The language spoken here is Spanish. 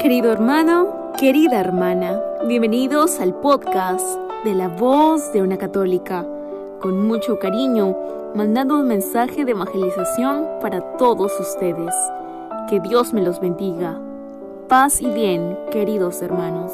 Querido hermano, querida hermana, bienvenidos al podcast de la voz de una católica. Con mucho cariño, mandando un mensaje de evangelización para todos ustedes. Que Dios me los bendiga. Paz y bien, queridos hermanos.